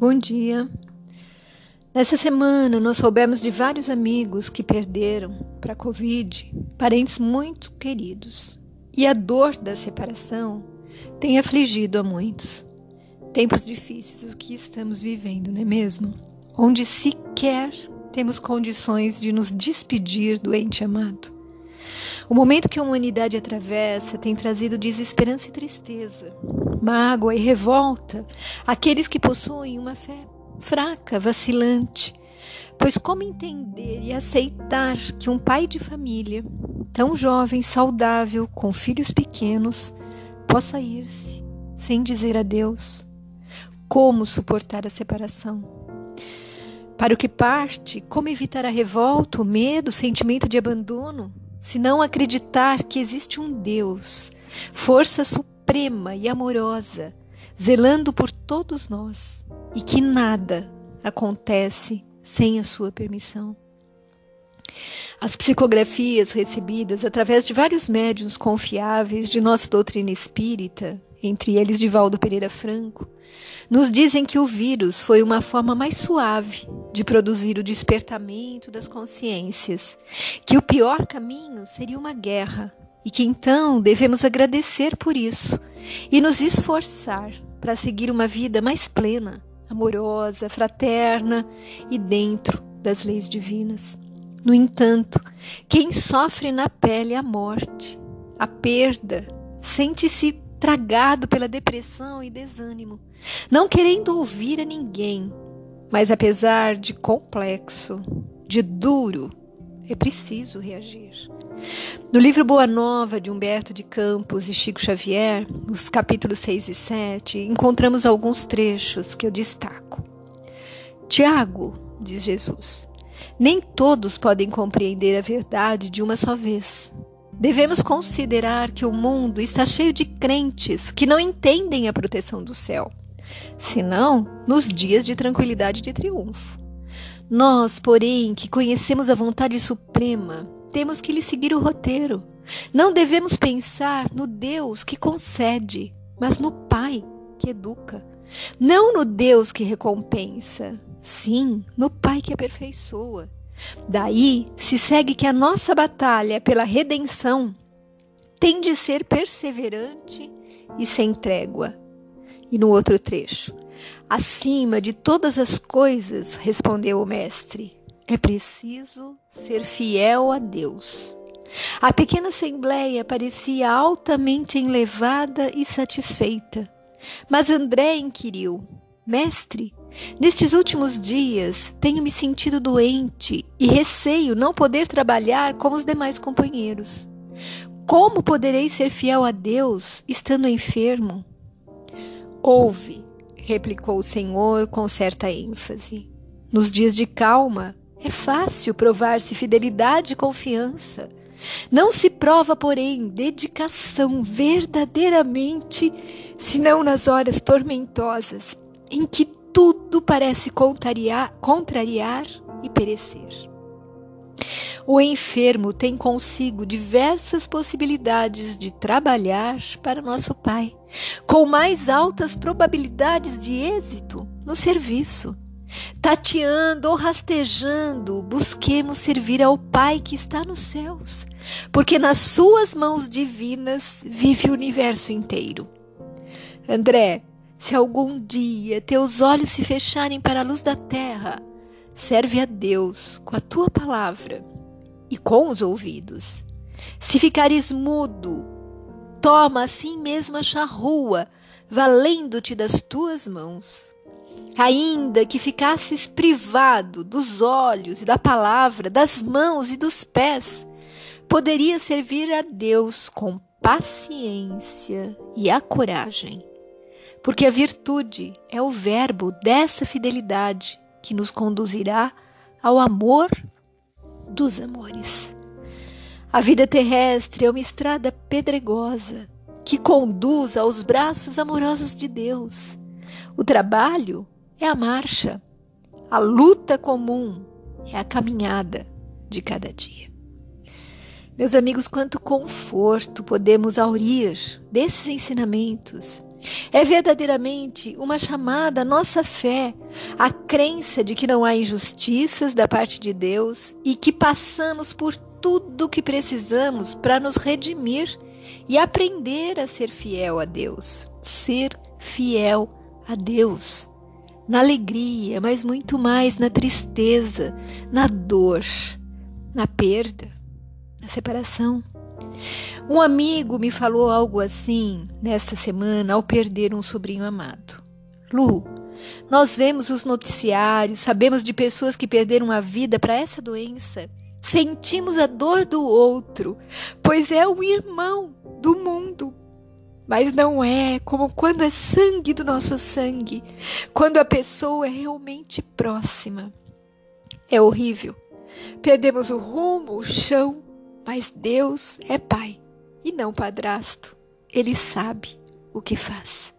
Bom dia. Nessa semana, nós soubemos de vários amigos que perderam para a Covid parentes muito queridos. E a dor da separação tem afligido a muitos. Tempos difíceis o que estamos vivendo, não é mesmo? Onde sequer temos condições de nos despedir do ente amado. O momento que a humanidade atravessa tem trazido desesperança e tristeza, mágoa e revolta àqueles que possuem uma fé fraca, vacilante. Pois como entender e aceitar que um pai de família, tão jovem, saudável, com filhos pequenos, possa ir-se sem dizer adeus? Como suportar a separação? Para o que parte, como evitar a revolta, o medo, o sentimento de abandono? Se não acreditar que existe um Deus, força suprema e amorosa, zelando por todos nós, e que nada acontece sem a sua permissão. As psicografias recebidas através de vários médiuns confiáveis de nossa doutrina espírita, entre eles Divaldo Pereira Franco, nos dizem que o vírus foi uma forma mais suave de produzir o despertamento das consciências, que o pior caminho seria uma guerra e que então devemos agradecer por isso e nos esforçar para seguir uma vida mais plena, amorosa, fraterna e dentro das leis divinas. No entanto, quem sofre na pele a morte, a perda, sente-se tragado pela depressão e desânimo, não querendo ouvir a ninguém, mas apesar de complexo, de duro, é preciso reagir. No livro Boa Nova, de Humberto de Campos e Chico Xavier, nos capítulos 6 e 7, encontramos alguns trechos que eu destaco. Tiago, diz Jesus, nem todos podem compreender a verdade de uma só vez. Devemos considerar que o mundo está cheio de crentes que não entendem a proteção do céu, senão nos dias de tranquilidade e de triunfo. Nós, porém, que conhecemos a vontade suprema, temos que lhe seguir o roteiro. Não devemos pensar no Deus que concede, mas no Pai que educa. Não no Deus que recompensa, sim, no Pai que aperfeiçoa. Daí se segue que a nossa batalha pela redenção tem de ser perseverante e sem trégua. E no outro trecho, acima de todas as coisas, respondeu o Mestre, é preciso ser fiel a Deus. A pequena assembleia parecia altamente enlevada e satisfeita. Mas André inquiriu: Mestre, nestes últimos dias tenho me sentido doente e receio não poder trabalhar como os demais companheiros. Como poderei ser fiel a Deus estando enfermo? Ouve, replicou o Senhor com certa ênfase. Nos dias de calma, é fácil provar-se fidelidade e confiança. Não se prova, porém, dedicação verdadeiramente, senão nas horas tormentosas, em que tudo parece contrariar, contrariar e perecer. O enfermo tem consigo diversas possibilidades de trabalhar para nosso Pai, com mais altas probabilidades de êxito no serviço Tateando ou rastejando, busquemos servir ao Pai que está nos céus, porque nas Suas mãos divinas vive o universo inteiro. André, se algum dia teus olhos se fecharem para a luz da terra, serve a Deus com a tua palavra e com os ouvidos. Se ficares mudo, toma assim mesmo a charrua, valendo-te das tuas mãos ainda que ficasses privado dos olhos e da palavra, das mãos e dos pés, poderia servir a Deus com paciência e a coragem. Porque a virtude é o verbo dessa fidelidade que nos conduzirá ao amor dos amores. A vida terrestre é uma estrada pedregosa que conduz aos braços amorosos de Deus. O trabalho é a marcha. A luta comum é a caminhada de cada dia. Meus amigos, quanto conforto podemos aurir desses ensinamentos É verdadeiramente uma chamada à nossa fé, a crença de que não há injustiças da parte de Deus e que passamos por tudo o que precisamos para nos redimir e aprender a ser fiel a Deus. Ser fiel a Deus. Na alegria, mas muito mais na tristeza, na dor, na perda, na separação. Um amigo me falou algo assim nesta semana ao perder um sobrinho amado. Lu, nós vemos os noticiários, sabemos de pessoas que perderam a vida para essa doença. Sentimos a dor do outro, pois é um irmão do mundo. Mas não é como quando é sangue do nosso sangue, quando a pessoa é realmente próxima. É horrível. Perdemos o rumo, o chão, mas Deus é Pai e não padrasto. Ele sabe o que faz.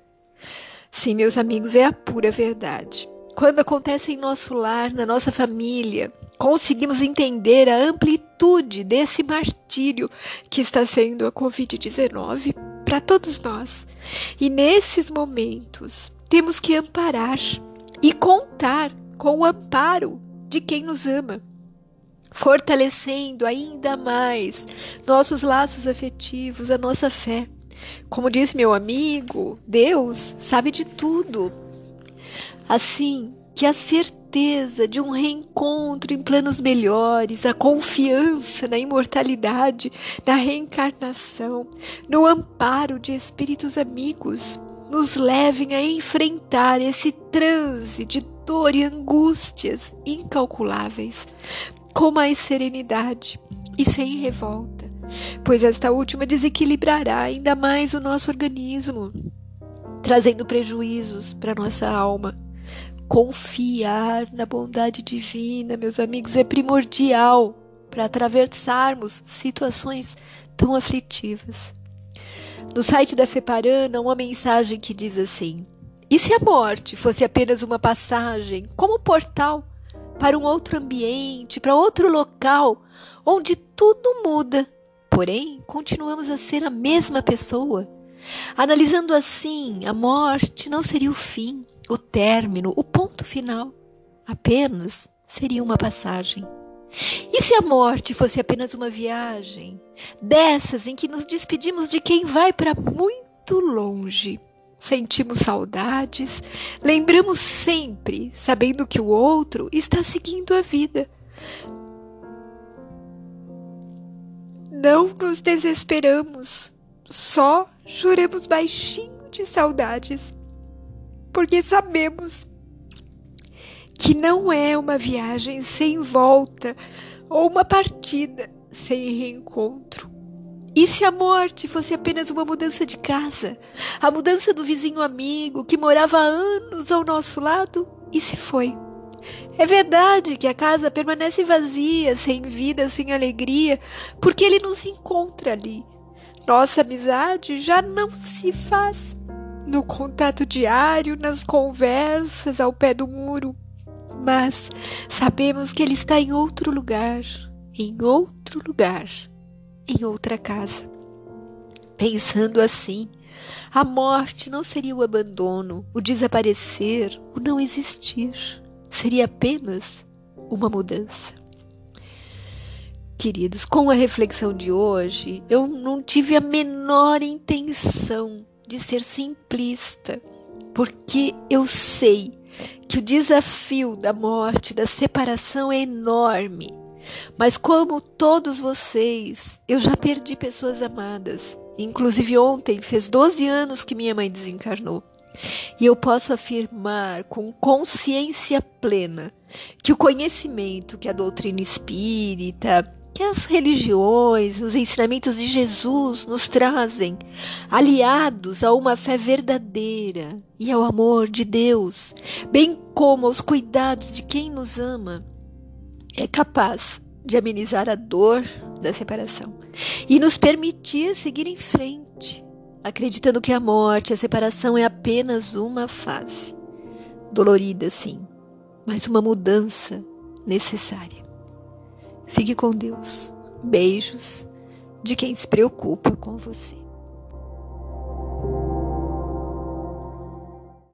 Sim, meus amigos, é a pura verdade. Quando acontece em nosso lar, na nossa família, conseguimos entender a amplitude desse martírio que está sendo a Covid-19 para todos nós. E nesses momentos, temos que amparar e contar com o amparo de quem nos ama fortalecendo ainda mais nossos laços afetivos, a nossa fé. Como diz meu amigo, Deus sabe de tudo. Assim que a certeza de um reencontro em planos melhores, a confiança na imortalidade, na reencarnação, no amparo de espíritos amigos, nos levem a enfrentar esse transe de dor e angústias incalculáveis, com mais serenidade e sem revolta, pois esta última desequilibrará ainda mais o nosso organismo, trazendo prejuízos para nossa alma. Confiar na bondade divina, meus amigos, é primordial para atravessarmos situações tão aflitivas. No site da Feparana, uma mensagem que diz assim: E se a morte fosse apenas uma passagem, como portal para um outro ambiente, para outro local, onde tudo muda, porém continuamos a ser a mesma pessoa. Analisando assim, a morte não seria o fim, o término, o ponto final. Apenas seria uma passagem. E se a morte fosse apenas uma viagem, dessas em que nos despedimos de quem vai para muito longe? Sentimos saudades, lembramos sempre, sabendo que o outro está seguindo a vida. Não nos desesperamos, só choramos baixinho de saudades, porque sabemos que não é uma viagem sem volta ou uma partida sem reencontro. E se a morte fosse apenas uma mudança de casa? A mudança do vizinho amigo que morava há anos ao nosso lado e se foi? É verdade que a casa permanece vazia, sem vida, sem alegria, porque ele não se encontra ali. Nossa amizade já não se faz no contato diário, nas conversas ao pé do muro. Mas sabemos que ele está em outro lugar, em outro lugar em outra casa. Pensando assim, a morte não seria o abandono, o desaparecer, o não existir. Seria apenas uma mudança. Queridos, com a reflexão de hoje, eu não tive a menor intenção de ser simplista, porque eu sei que o desafio da morte, da separação é enorme mas como todos vocês, eu já perdi pessoas amadas. Inclusive ontem fez 12 anos que minha mãe desencarnou. E eu posso afirmar com consciência plena que o conhecimento que a doutrina espírita, que as religiões, os ensinamentos de Jesus nos trazem, aliados a uma fé verdadeira e ao amor de Deus, bem como aos cuidados de quem nos ama, é capaz de amenizar a dor da separação e nos permitir seguir em frente, acreditando que a morte, a separação é apenas uma fase. Dolorida, sim, mas uma mudança necessária. Fique com Deus. Beijos de quem se preocupa com você.